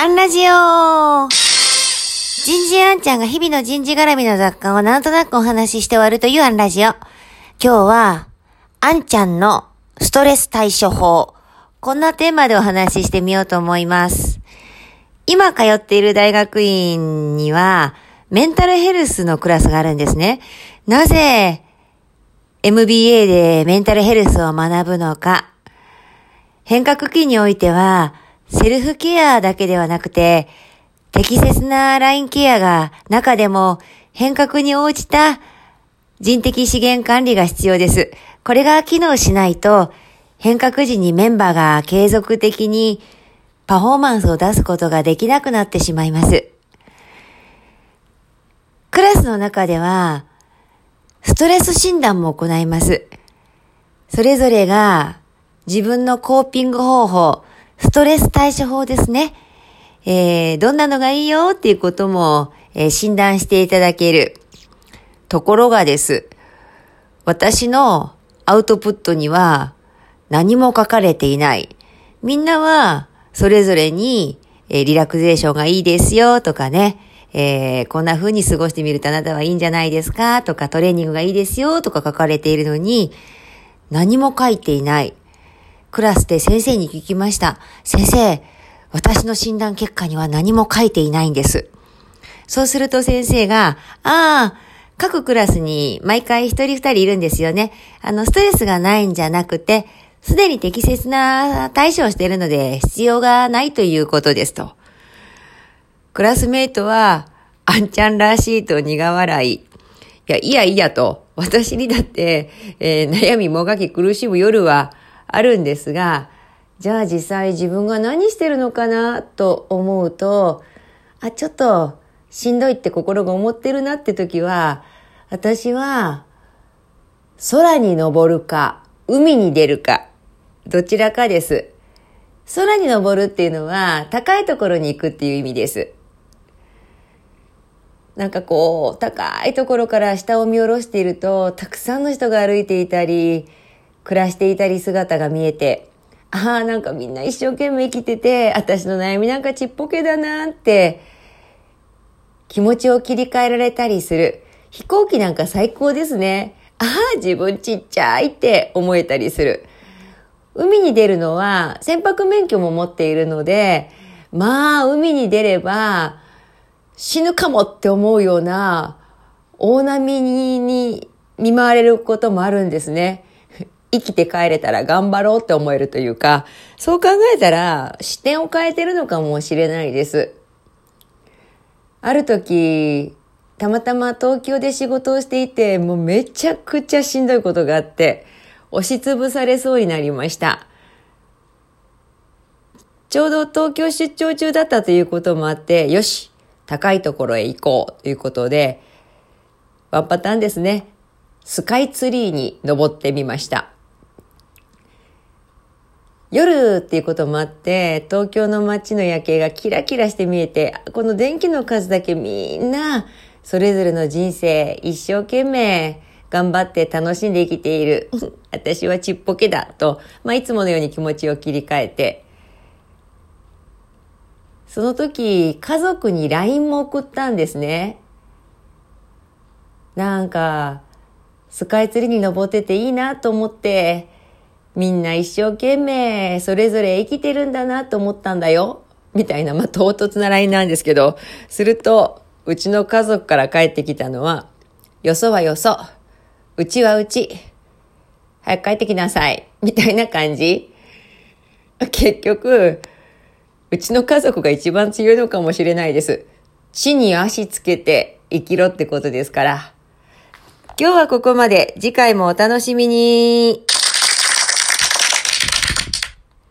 アンラジオ人事アンちゃんが日々の人事絡みの雑貨をなんとなくお話しして終わるというアンラジオ。今日は、アンちゃんのストレス対処法。こんなテーマでお話ししてみようと思います。今通っている大学院には、メンタルヘルスのクラスがあるんですね。なぜ、MBA でメンタルヘルスを学ぶのか。変革期においては、セルフケアだけではなくて、適切なラインケアが中でも変革に応じた人的資源管理が必要です。これが機能しないと、変革時にメンバーが継続的にパフォーマンスを出すことができなくなってしまいます。クラスの中では、ストレス診断も行います。それぞれが自分のコーピング方法、ストレス対処法ですね。えー、どんなのがいいよっていうことも、えー、診断していただける。ところがです。私のアウトプットには何も書かれていない。みんなはそれぞれに、えー、リラクゼーションがいいですよとかね、えー、こんな風に過ごしてみるとあなたはいいんじゃないですかとかトレーニングがいいですよとか書かれているのに何も書いていない。クラスで先生に聞きました。先生、私の診断結果には何も書いていないんです。そうすると先生が、ああ、各クラスに毎回一人二人いるんですよね。あの、ストレスがないんじゃなくて、すでに適切な対処をしているので必要がないということですと。クラスメイトは、あんちゃんらしいと苦笑い。いや、いやいやと、私にだって、えー、悩みもがき苦しむ夜はあるんですが、じゃあ実際自分が何してるのかなと思うと、あ、ちょっとしんどいって心が思ってるなって時は、私は空に登るか、海に出るか、どちらかです。空に登るっていうのは高いところに行くっていう意味です。なんかこう、高いところから下を見下ろしていると、たくさんの人が歩いていたり、暮らしていたり姿が見えて、ああ、なんかみんな一生懸命生きてて、私の悩みなんかちっぽけだなって、気持ちを切り替えられたりする。飛行機なんか最高ですね。ああ、自分ちっちゃいって思えたりする。海に出るのは船舶免許も持っているので、まあ、海に出れば死ぬかもって思うような大波に見舞われることもあるんですね。生きて帰れたら頑張ろうって思えるというか、そう考えたら視点を変えてるのかもしれないです。ある時、たまたま東京で仕事をしていて、もうめちゃくちゃしんどいことがあって、押しつぶされそうになりました。ちょうど東京出張中だったということもあって、よし、高いところへ行こうということで、ワンパターンですね。スカイツリーに登ってみました。夜っていうこともあって、東京の街の夜景がキラキラして見えて、この電気の数だけみんな、それぞれの人生、一生懸命頑張って楽しんで生きている。私はちっぽけだと、まあ、いつものように気持ちを切り替えて、その時、家族に LINE も送ったんですね。なんか、スカイツリーに登ってていいなと思って、みんな一生懸命それぞれ生きてるんだなと思ったんだよ。みたいな、まあ、唐突な LINE なんですけど、すると、うちの家族から帰ってきたのは、よそはよそ、うちはうち、早く帰ってきなさい、みたいな感じ。結局、うちの家族が一番強いのかもしれないです。地に足つけて生きろってことですから。今日はここまで。次回もお楽しみに。